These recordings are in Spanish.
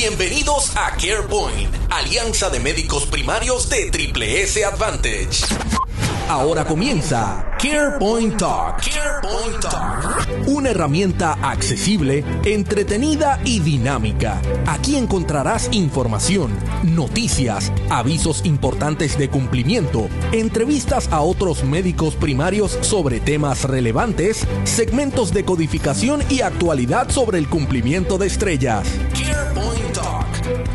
Bienvenidos a CarePoint, Alianza de Médicos Primarios de Triple S Advantage. Ahora comienza CarePoint Talk. CarePoint Talk. Una herramienta accesible, entretenida y dinámica. Aquí encontrarás información, noticias, avisos importantes de cumplimiento, entrevistas a otros médicos primarios sobre temas relevantes, segmentos de codificación y actualidad sobre el cumplimiento de estrellas. CarePoint.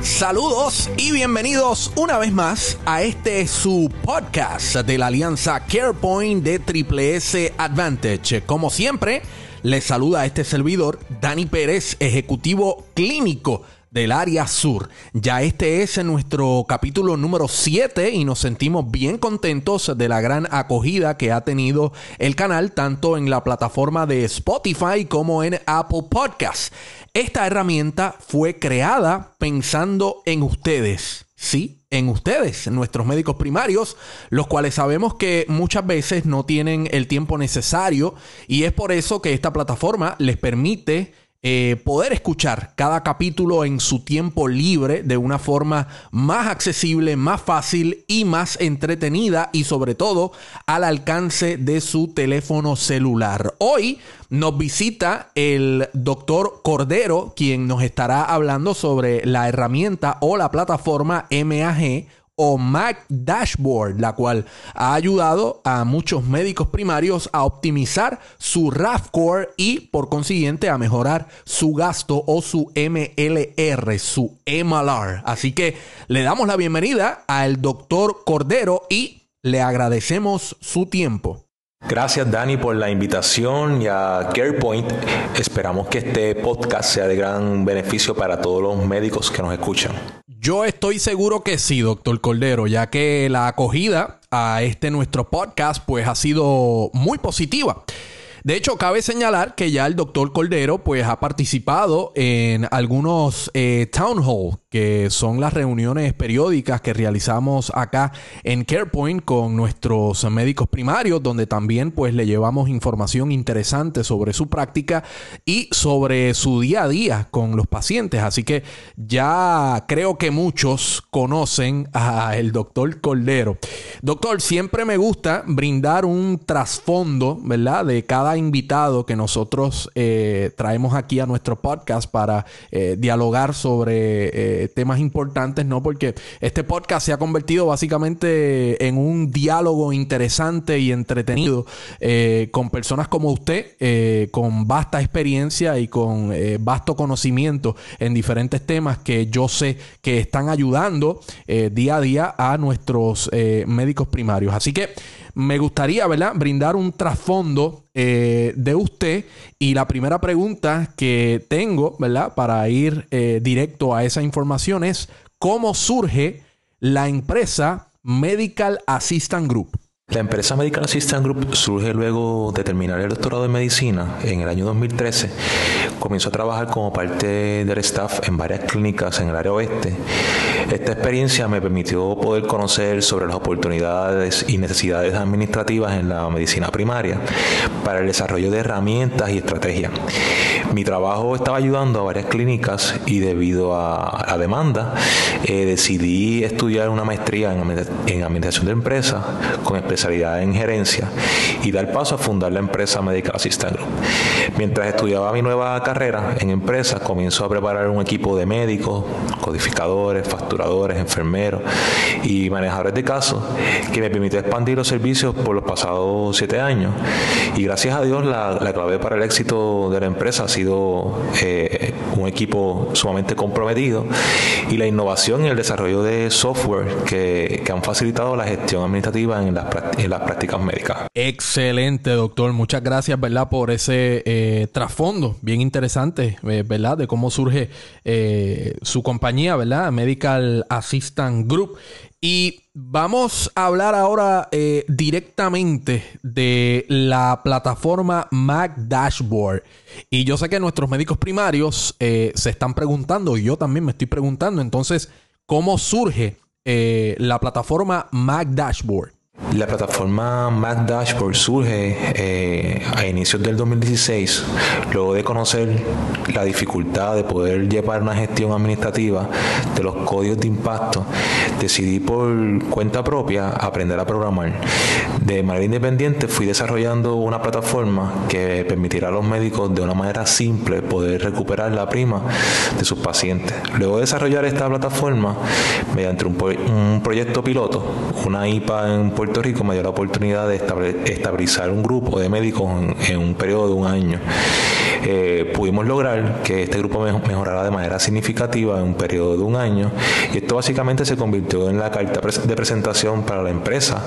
Saludos y bienvenidos una vez más a este su podcast de la alianza CarePoint de Triple S Advantage. Como siempre, les saluda este servidor, Dani Pérez, ejecutivo clínico del área sur. Ya este es nuestro capítulo número 7 y nos sentimos bien contentos de la gran acogida que ha tenido el canal tanto en la plataforma de Spotify como en Apple Podcasts. Esta herramienta fue creada pensando en ustedes. Sí, en ustedes, nuestros médicos primarios, los cuales sabemos que muchas veces no tienen el tiempo necesario y es por eso que esta plataforma les permite eh, poder escuchar cada capítulo en su tiempo libre de una forma más accesible, más fácil y más entretenida y sobre todo al alcance de su teléfono celular. Hoy nos visita el doctor Cordero, quien nos estará hablando sobre la herramienta o la plataforma MAG o Mac Dashboard, la cual ha ayudado a muchos médicos primarios a optimizar su RAF Core y por consiguiente a mejorar su gasto o su MLR, su MLR. Así que le damos la bienvenida al doctor Cordero y le agradecemos su tiempo. Gracias Dani por la invitación y a CarePoint. Esperamos que este podcast sea de gran beneficio para todos los médicos que nos escuchan. Yo estoy seguro que sí, doctor Cordero, ya que la acogida a este nuestro podcast pues ha sido muy positiva. De hecho, cabe señalar que ya el doctor Cordero pues ha participado en algunos eh, town hall, que son las reuniones periódicas que realizamos acá en CarePoint con nuestros médicos primarios, donde también pues le llevamos información interesante sobre su práctica y sobre su día a día con los pacientes. Así que ya creo que muchos conocen a el doctor Cordero. Doctor, siempre me gusta brindar un trasfondo, ¿verdad? De cada invitado que nosotros eh, traemos aquí a nuestro podcast para eh, dialogar sobre eh, temas importantes, ¿no? Porque este podcast se ha convertido básicamente en un diálogo interesante y entretenido con personas como usted, con vasta experiencia y con vasto conocimiento en diferentes temas que yo sé que están ayudando día a día a nuestros médicos primarios. Así que me gustaría, ¿verdad?, brindar un trasfondo eh, de usted. Y la primera pregunta que tengo, ¿verdad?, para ir eh, directo a esa información es, ¿cómo surge la empresa Medical Assistant Group? La empresa Medical Assistant Group surge luego de terminar el doctorado en medicina en el año 2013. Comenzó a trabajar como parte del staff en varias clínicas en el área oeste. Esta experiencia me permitió poder conocer sobre las oportunidades y necesidades administrativas en la medicina primaria para el desarrollo de herramientas y estrategias. Mi trabajo estaba ayudando a varias clínicas y debido a la demanda eh, decidí estudiar una maestría en, administración de empresas con especialidad en gerencia y dar paso a fundar la empresa Medical Assistant Group. Mientras estudiaba mi nueva carrera en empresas, comienzo a preparar un equipo de médicos, codificadores, facturadores, enfermeros y manejadores de casos que me permitió expandir los servicios por los pasados siete años. Y gracias a Dios la, clave para el éxito de la empresa ha sido eh, un equipo sumamente comprometido y la innovación y el desarrollo de software que, han facilitado la gestión administrativa en las, en las prácticas médicas. Excelente, doctor. Muchas gracias, ¿verdad? Por ese eh, trasfondo bien interesante, eh, ¿verdad? De cómo surge eh, su compañía, ¿verdad? Medical Assistant Group. Y vamos a hablar ahora directamente de la plataforma Mac Dashboard. Y yo sé que nuestros médicos primarios se están preguntando, y yo también me estoy preguntando, entonces, ¿cómo surge la plataforma Mac Dashboard? La plataforma Mac Dashboard surge eh, a inicios del 2016, luego de conocer la dificultad de poder llevar una gestión administrativa de los códigos de impacto, decidí por cuenta propia aprender a programar. De manera independiente fui desarrollando una plataforma que permitirá a los médicos de una manera simple poder recuperar la prima de sus pacientes. Luego de desarrollar esta plataforma, mediante un, proyecto piloto, una IPA en Puerto Rico me dio la oportunidad de estabilizar un grupo de médicos en, un periodo de un año. Eh, pudimos lograr que este grupo mejorara de manera significativa en un periodo de un año y esto básicamente se convirtió en la carta de presentación para la empresa,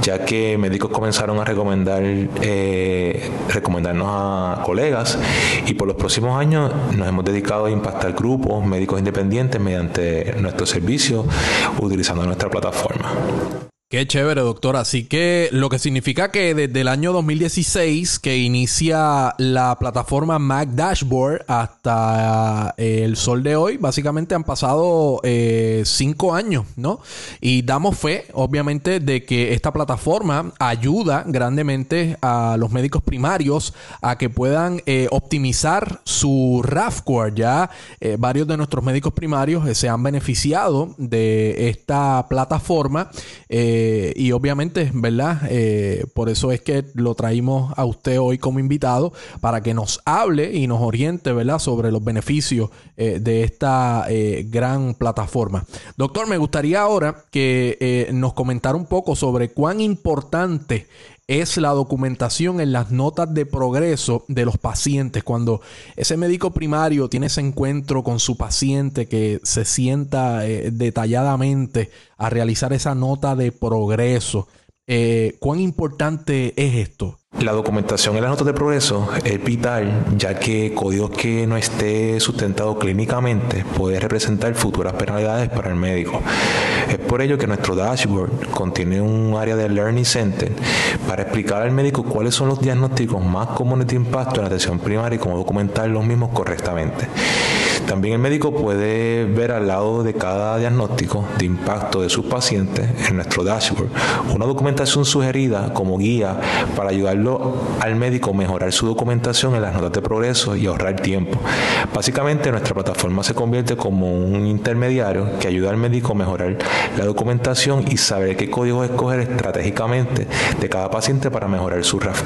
ya que médicos comenzaron a recomendar eh, recomendarnos a colegas y por los próximos años nos hemos dedicado a impactar grupos médicos independientes mediante nuestro servicio utilizando nuestra plataforma. Qué chévere, doctor. Así que lo que significa que desde el año 2016 que inicia la plataforma Mac Dashboard hasta eh, el sol de hoy, básicamente han pasado eh, cinco años, ¿no? Y damos fe, obviamente, de que esta plataforma ayuda grandemente a los médicos primarios a que puedan eh, optimizar su RAFcore. Ya varios de nuestros médicos primarios se han beneficiado de esta plataforma. Eh, y obviamente, ¿verdad? Eh, por eso es que lo traímos a usted hoy como invitado para que nos hable y nos oriente, ¿verdad? Sobre los beneficios eh, de esta gran plataforma. Doctor, me gustaría ahora que nos comentara un poco sobre cuán importante es la documentación en las notas de progreso de los pacientes. Cuando ese médico primario tiene ese encuentro con su paciente que se sienta eh, detalladamente a realizar esa nota de progreso, eh, ¿cuán importante es esto? La documentación en las notas de progreso es vital ya que códigos que no esté sustentado clínicamente puede representar futuras penalidades para el médico. Es por ello que nuestro dashboard contiene un área de Learning Center para explicar al médico cuáles son los diagnósticos más comunes de impacto en la atención primaria y cómo documentar los mismos correctamente. También el médico puede ver al lado de cada diagnóstico de impacto de sus pacientes en nuestro dashboard una documentación sugerida como guía para ayudarlo al médico a mejorar su documentación en las notas de progreso y ahorrar tiempo. Básicamente nuestra plataforma se convierte como un intermediario que ayuda al médico a mejorar la documentación y saber qué código escoger estratégicamente de cada paciente para mejorar su RAF.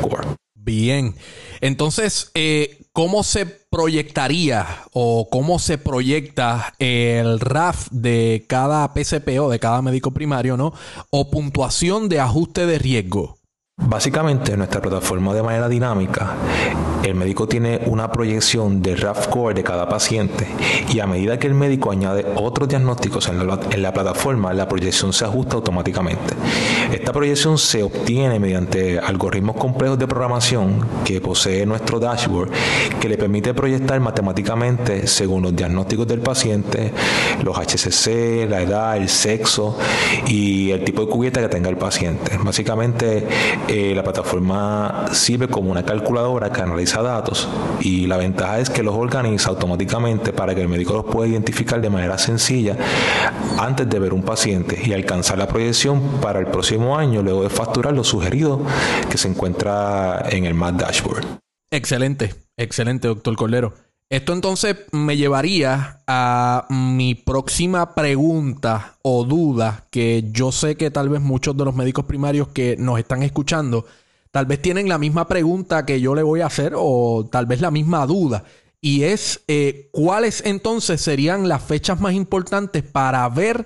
Bien, entonces, eh, ¿cómo se proyectaría o cómo se proyecta el RAF de cada PCP o de cada médico primario, ¿no? O puntuación de ajuste de riesgo. Básicamente, en nuestra plataforma de manera dinámica, el médico tiene una proyección de RAF score de cada paciente y a medida que el médico añade otros diagnósticos en la, en la, plataforma, la proyección se ajusta automáticamente. Esta proyección se obtiene mediante algoritmos complejos de programación que posee nuestro dashboard que le permite proyectar matemáticamente según los diagnósticos del paciente, los HCC, la edad, el sexo y el tipo de cubierta que tenga el paciente. Básicamente, eh, la plataforma sirve como una calculadora que analiza datos y la ventaja es que los organiza automáticamente para que el médico los pueda identificar de manera sencilla antes de ver un paciente y alcanzar la proyección para el próximo año luego de facturar lo sugerido que se encuentra en el MAD Dashboard. Excelente, excelente, doctor Cordero. Esto entonces me llevaría a mi próxima pregunta o duda que yo sé que tal vez muchos de los médicos primarios que nos están escuchando tal vez tienen la misma pregunta que yo le voy a hacer o tal vez la misma duda. Y es eh, cuáles entonces serían las fechas más importantes para ver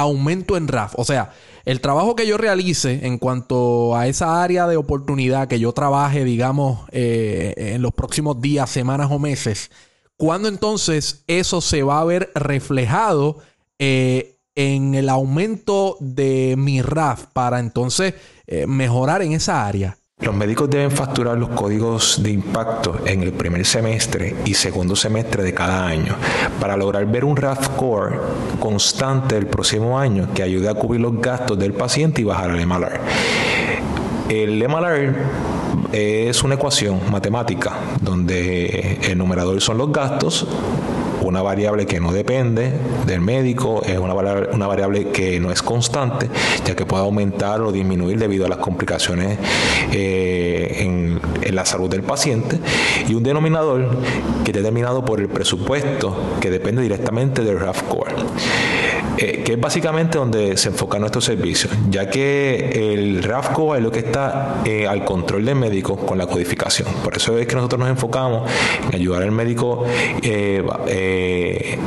aumento en RAF. O sea, el trabajo que yo realice en cuanto a esa área de oportunidad que yo trabaje, digamos, eh, en los próximos días, semanas o meses, ¿cuándo entonces eso se va a ver reflejado eh, en el aumento de mi RAF para entonces eh, mejorar en esa área? Los médicos deben facturar los códigos de impacto en el primer semestre y segundo semestre de cada año para lograr ver un RAF core constante el próximo año que ayude a cubrir los gastos del paciente y bajar el MLR. El MLR es una ecuación matemática donde el numerador son los gastos una variable que no depende del médico, es una variable, una variable que no es constante, ya que puede aumentar o disminuir debido a las complicaciones eh, en, en, la salud del paciente, y un denominador que es determinado por el presupuesto que depende directamente del RAF Core. Eh, que es básicamente donde se enfoca nuestro servicio, ya que el RAFCO es lo que está eh, al control del médico con la codificación. Por eso es que nosotros nos enfocamos en ayudar al médico eh,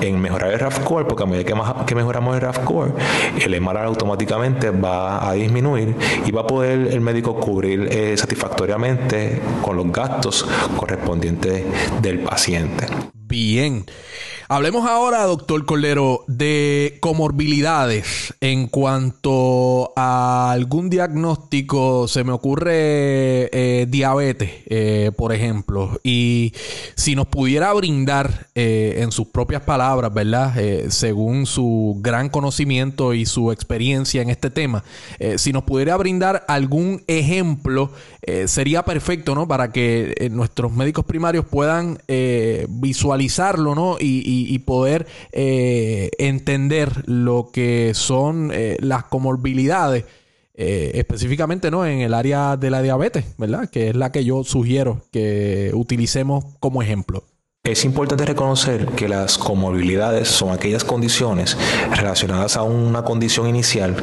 en mejorar el RAF Core, porque a medida que, mejoramos el RAF Core, el MRR automáticamente va a disminuir y va a poder el médico cubrir satisfactoriamente con los gastos correspondientes del paciente. Bien. Hablemos ahora, doctor Colero, de comorbilidades. En cuanto a algún diagnóstico, se me ocurre eh, diabetes, eh, por ejemplo. Y si nos pudiera brindar, eh, en sus propias palabras, ¿verdad? según su gran conocimiento y su experiencia en este tema, si nos pudiera brindar algún ejemplo, sería perfecto, ¿no? Para que nuestros médicos primarios puedan visualizarlo, ¿no? y, poder eh, entender lo que son eh, las comorbilidades. Eh, específicamente no en el área de la diabetes, ¿verdad? Que es la que yo sugiero que utilicemos como ejemplo. Es importante reconocer que las comorbilidades son aquellas condiciones relacionadas a una condición inicial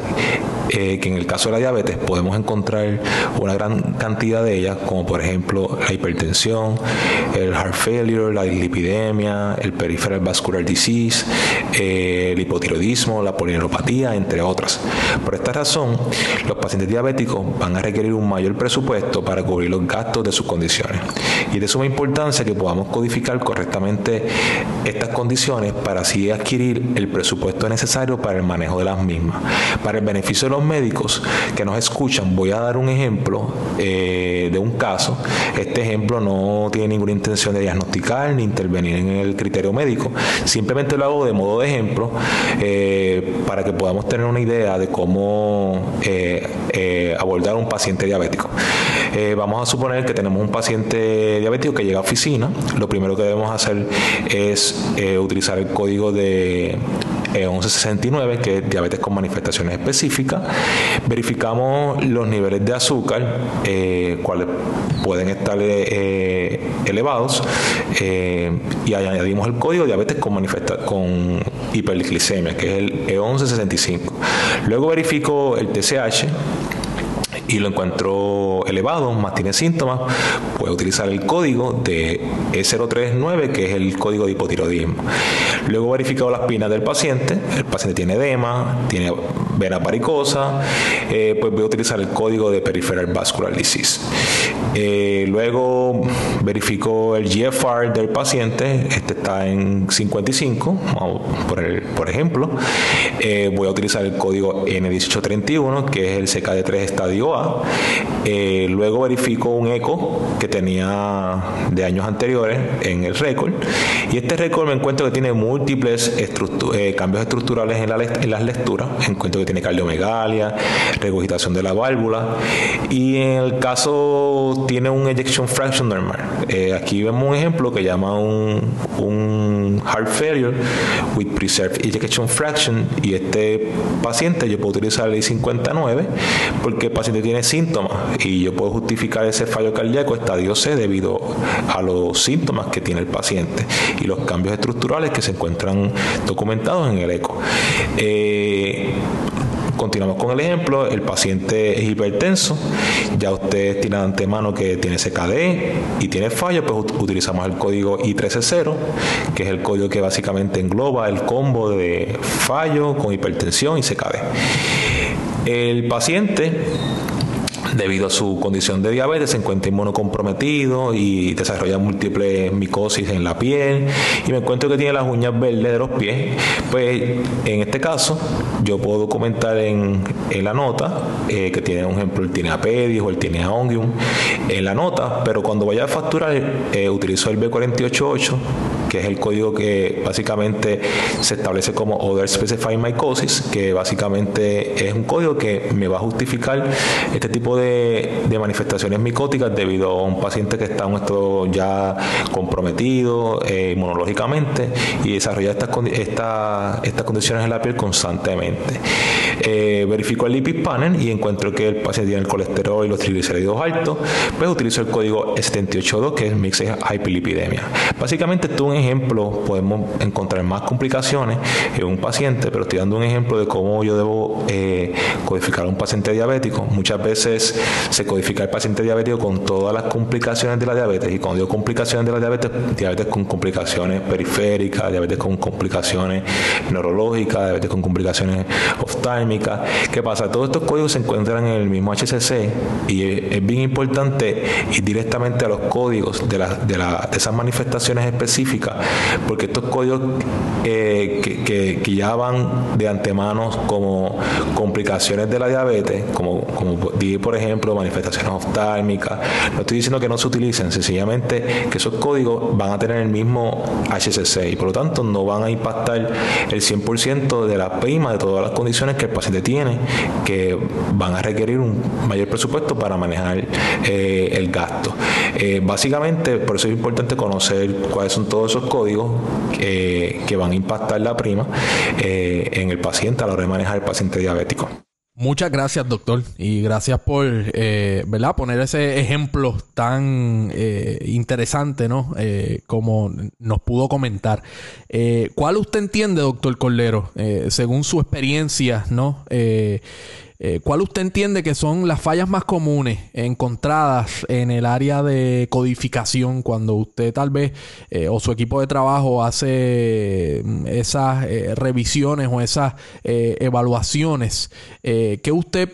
eh, que en el caso de la diabetes podemos encontrar una gran cantidad de ellas, como por ejemplo la hipertensión, el heart failure, la dislipidemia, el peripheral vascular disease, eh, el hipotiroidismo, la polineuropatía, entre otras. Por esta razón, los pacientes diabéticos van a requerir un mayor presupuesto para cubrir los gastos de sus condiciones. Y de suma importancia que podamos codificar correctamente estas condiciones para así adquirir el presupuesto necesario para el manejo de las mismas. Para el beneficio de los médicos que nos escuchan, voy a dar un ejemplo eh, de un caso. Este ejemplo no tiene ninguna intención de diagnosticar ni intervenir en el criterio médico. Simplemente lo hago de modo de ejemplo eh, para que podamos tener una idea de cómo eh, abordar un paciente diabético. vamos a suponer que tenemos un paciente diabético que llega a oficina. Lo primero que debemos hacer es utilizar el código de 1169, eh, que es diabetes con manifestaciones específicas. Verificamos los niveles de azúcar, eh, cuáles pueden estar elevados, y añadimos el código diabetes con, con hiperglicemia, que es el E1165. Luego verifico el TSH y lo encuentro elevado, más tiene síntomas, puede utilizar el código de E039, que es el código de hipotiroidismo. Luego verificado las pinas del paciente, el paciente tiene edema, tiene vena varicosa, eh, pues voy a utilizar el código de Peripheral Vascular Disease. Eh, luego verifico el GFR del paciente, este está en 55, por, ejemplo. Eh, voy a utilizar el código N1831, que es el CKD3 estadio A. luego verifico un eco que tenía de años anteriores en el récord. Y este récord me encuentro que tiene múltiples cambios estructurales en, en las lecturas. Encuentro que tiene cardiomegalia, regurgitación de la válvula y en el caso tiene un ejection fraction normal. Eh, aquí vemos un ejemplo que llama un, un heart failure with preserved ejection fraction y este paciente yo puedo utilizar el I59 porque el paciente tiene síntomas y yo puedo justificar ese fallo cardíaco estadio C debido a los síntomas que tiene el paciente y los cambios estructurales que se encuentran documentados en el eco. Eh, Continuamos con el ejemplo, el paciente es hipertenso, ya usted tiene antemano que tiene CKD y tiene fallo, pues utilizamos el código I130, que es el código que básicamente engloba el combo de fallo con hipertensión y CKD. El paciente debido a su condición de diabetes, se encuentra inmunocomprometido y desarrolla múltiples micosis en la piel y me encuentro que tiene las uñas verdes de los pies, pues en este caso yo puedo documentar en, la nota eh, que tiene, un ejemplo, el tiene apedis o el tiene aongium en la nota, pero cuando vaya a facturar eh, utilizo el B488 que es el código que básicamente se establece como Other Specified Mycosis, que básicamente es un código que me va a justificar este tipo de, manifestaciones micóticas debido a un paciente que está en ya comprometido eh, inmunológicamente y desarrolla estas, estas condiciones en la piel constantemente. Eh, verifico el lipid panel y encuentro que el paciente tiene el colesterol y los triglicéridos altos, pues utilizo el código 782 que es Mixed Hyperlipidemia. Básicamente, esto es un ejemplo, podemos encontrar más complicaciones en un paciente, pero estoy dando un ejemplo de cómo yo debo eh, codificar a un paciente diabético. Muchas veces se codifica el paciente diabético con todas las complicaciones de la diabetes, y cuando digo complicaciones de la diabetes, diabetes con complicaciones periféricas, diabetes con complicaciones neurológicas, diabetes con complicaciones oftálmicas. ¿Qué pasa? Todos estos códigos se encuentran en el mismo HCC y es, bien importante ir directamente a los códigos de, de, esas manifestaciones específicas, porque estos códigos eh, que, ya van de antemano como complicaciones de la diabetes, como, como por ejemplo manifestaciones oftálmicas, no estoy diciendo que no se utilicen, sencillamente que esos códigos van a tener el mismo HCC y por lo tanto no van a impactar el 100% de la prima de todas las condiciones que el paciente tiene que van a requerir un mayor presupuesto para manejar eh, el gasto. Eh, básicamente, por eso es importante conocer cuáles son todos esos códigos que van a impactar la prima eh, en el paciente a la hora de manejar el paciente diabético. Muchas gracias, doctor, y gracias por ¿verdad? poner ese ejemplo tan interesante, ¿no? como nos pudo comentar. ¿Cuál usted entiende, doctor Cordero, según su experiencia, ¿no? Eh, ¿Cuál usted entiende que son las fallas más comunes encontradas en el área de codificación cuando usted tal vez eh, o su equipo de trabajo hace mm, esas eh, revisiones o esas evaluaciones que usted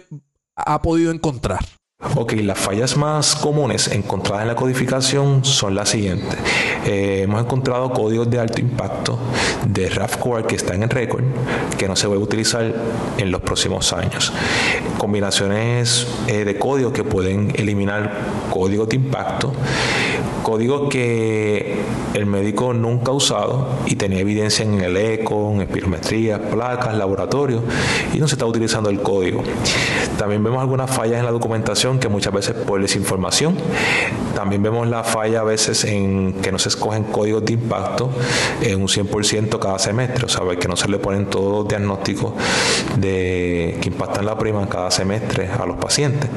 ha podido encontrar? Ok, las fallas más comunes encontradas en la codificación son las siguientes. Eh, hemos encontrado códigos de alto impacto de RAF Core que están en récord, que no se va a utilizar en los próximos años. Combinaciones eh, de códigos que pueden eliminar códigos de impacto código que el médico nunca ha usado y tenía evidencia en el eco, en espirometría, placas, laboratorio y no se está utilizando el código. También vemos algunas fallas en la documentación que muchas veces por desinformación. También vemos la falla a veces en que no se escogen códigos de impacto en un 100% cada semestre, o sea, que no se le ponen todos los diagnósticos que impactan la prima cada semestre a los pacientes.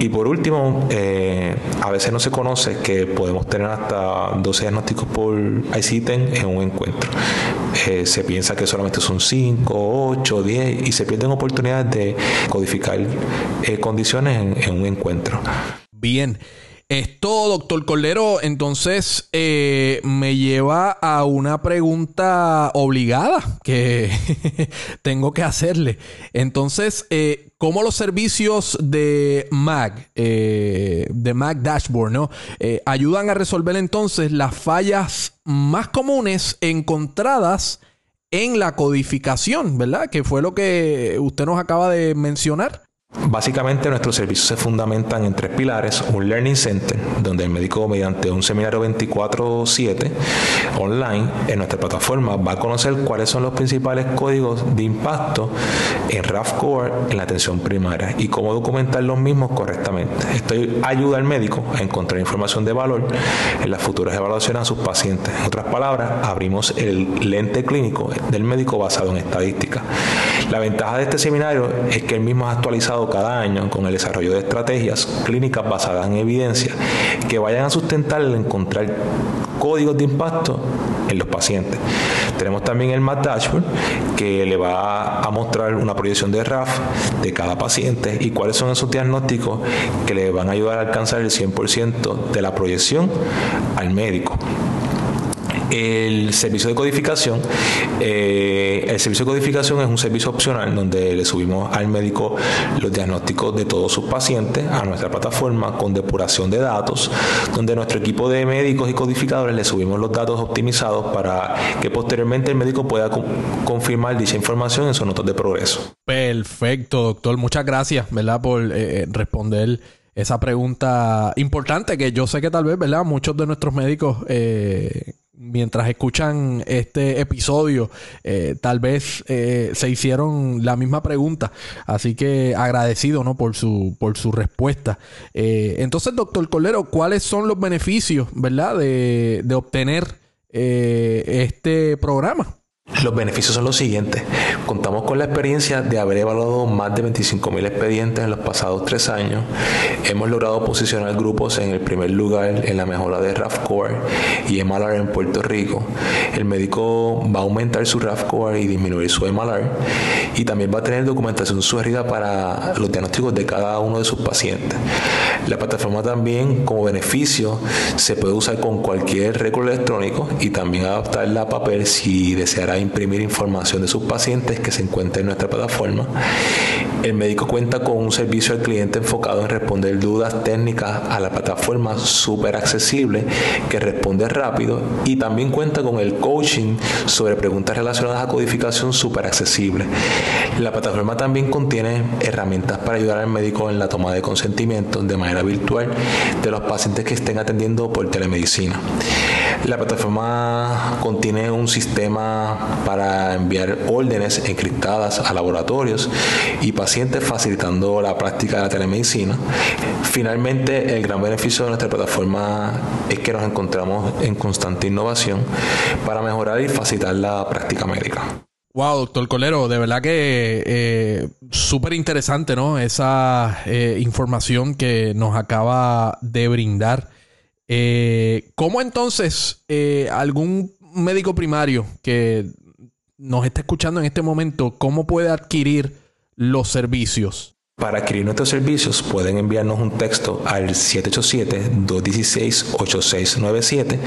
Y por último, eh, a veces no se conoce que podemos tener hasta 12 diagnósticos por ICITEN en un encuentro. Eh, se piensa que solamente son 5, 8, 10 y se pierden oportunidades de codificar eh, condiciones en un encuentro. Bien. Esto, doctor Cordero, entonces eh, me lleva a una pregunta obligada que tengo que hacerle. Entonces, eh, ¿cómo los servicios de Mac, eh, de Mac Dashboard, ¿no? ayudan a resolver entonces las fallas más comunes encontradas en la codificación, ¿verdad? Que fue lo que usted nos acaba de mencionar. Básicamente nuestros servicios se fundamentan en tres pilares, un Learning Center, donde el médico mediante un seminario 24/7 online en nuestra plataforma va a conocer cuáles son los principales códigos de impacto en RAF Core en la atención primaria y cómo documentar los mismos correctamente. Esto ayuda al médico a encontrar información de valor en las futuras evaluaciones a sus pacientes. En otras palabras, abrimos el lente clínico del médico basado en estadística. La ventaja de este seminario es que el mismo es actualizado cada año con el desarrollo de estrategias clínicas basadas en evidencia que vayan a sustentar el encontrar códigos de impacto en los pacientes. Tenemos también el MAT Dashboard que le va a mostrar una proyección de RAF de cada paciente y cuáles son esos diagnósticos que le van a ayudar a alcanzar el 100% de la proyección al médico el servicio de codificación. Eh, el servicio de codificación es un servicio opcional donde le subimos al médico los diagnósticos de todos sus pacientes a nuestra plataforma con depuración de datos, donde nuestro equipo de médicos y codificadores le subimos los datos optimizados para que posteriormente el médico pueda confirmar dicha información en sus notas de progreso. Perfecto, doctor. Muchas gracias, ¿verdad? Por eh, responder esa pregunta importante que yo sé que tal vez, ¿verdad? Muchos de nuestros médicos eh, mientras escuchan este episodio, eh, tal vez eh, se hicieron la misma pregunta. Así que agradecido ¿no? por, su, por su respuesta. Eh, entonces, doctor Colero, ¿cuáles son los beneficios ¿verdad? De, de obtener este programa? Los beneficios son los siguientes. Contamos con la experiencia de haber evaluado más de 25.000 expedientes en los pasados tres años. Hemos logrado posicionar grupos en el primer lugar en la mejora de RAF-Core y MLR en Puerto Rico. El médico va a aumentar su RAF-Core y disminuir su MLR y también va a tener documentación sugerida para los diagnósticos de cada uno de sus pacientes. La plataforma también, como beneficio, se puede usar con cualquier récord electrónico y también adaptarla a papel si deseara imprimir información de sus pacientes que se encuentra en nuestra plataforma. El médico cuenta con un servicio al cliente enfocado en responder dudas técnicas a la plataforma súper accesible que responde rápido y también cuenta con el coaching sobre preguntas relacionadas a codificación súper accesible. La plataforma también contiene herramientas para ayudar al médico en la toma de consentimiento de manera virtual de los pacientes que estén atendiendo por telemedicina. La plataforma contiene un sistema para enviar órdenes encriptadas a laboratorios y pacientes facilitando la práctica de la telemedicina. Finalmente, el gran beneficio de nuestra plataforma es que nos encontramos en constante innovación para mejorar y facilitar la práctica médica. Wow, doctor Colero, de verdad que eh, súper interesante, ¿no? Esa eh, información que nos acaba de brindar. Eh, ¿Cómo entonces eh, algún médico primario que nos está escuchando en este momento, cómo puede adquirir los servicios? Para adquirir nuestros servicios pueden enviarnos un texto al 787-216-8697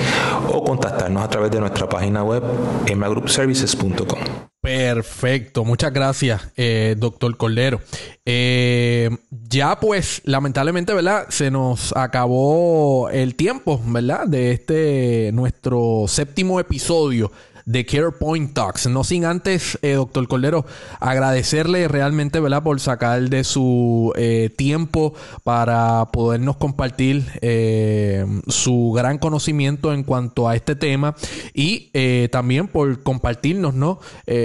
o contactarnos a través de nuestra página web emagroupservices.com. Perfecto, muchas gracias, eh, doctor Cordero. Eh, ya pues, lamentablemente, ¿verdad? Se nos acabó el tiempo, ¿verdad? De este nuestro séptimo episodio de CarePoint Talks. No sin antes, eh, doctor Cordero, agradecerle realmente, ¿verdad?, por sacar de su eh, tiempo para podernos compartir eh, su gran conocimiento en cuanto a este tema y también por compartirnos, ¿no?,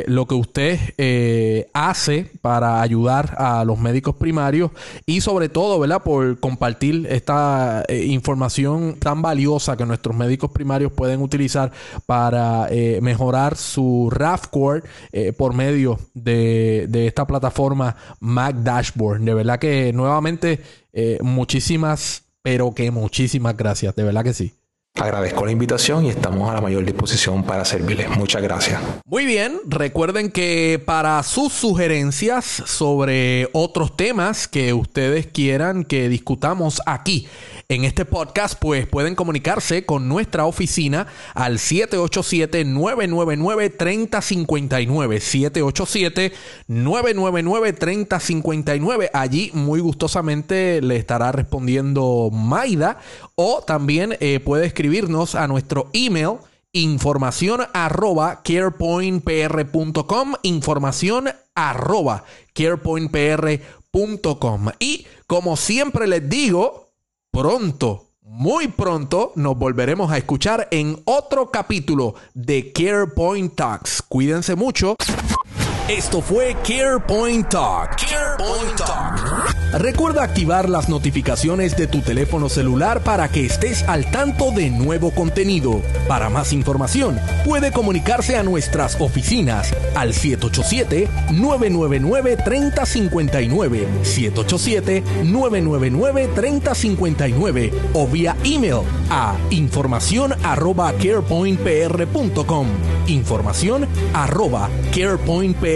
lo que usted hace para ayudar a los médicos primarios y sobre todo, ¿verdad?, por compartir esta información tan valiosa que nuestros médicos primarios pueden utilizar para mejorar su RAFcore eh, por medio de, esta plataforma Mac Dashboard. De verdad que nuevamente eh, muchísimas, pero que muchísimas gracias. De verdad que sí. Agradezco la invitación y estamos a la mayor disposición para servirles. Muchas gracias. Muy bien, recuerden que para sus sugerencias sobre otros temas que ustedes quieran que discutamos aquí en este podcast, pues pueden comunicarse con nuestra oficina al 787-999-3059. 787-999-3059. Allí muy gustosamente le estará respondiendo Maida o también eh, puede escribirnos a nuestro email información arroba carepointpr.com información arroba carepointpr.com y como siempre les digo pronto, muy pronto nos volveremos a escuchar en otro capítulo de CarePoint Talks. Cuídense mucho. Esto fue CarePoint Talk. CarePoint Talk. Recuerda activar las notificaciones de tu teléfono celular para que estés al tanto de nuevo contenido. Para más información, puede comunicarse a nuestras oficinas al 787-999-3059, 787-999-3059 o vía email a información arroba carepointpr.com. Información arroba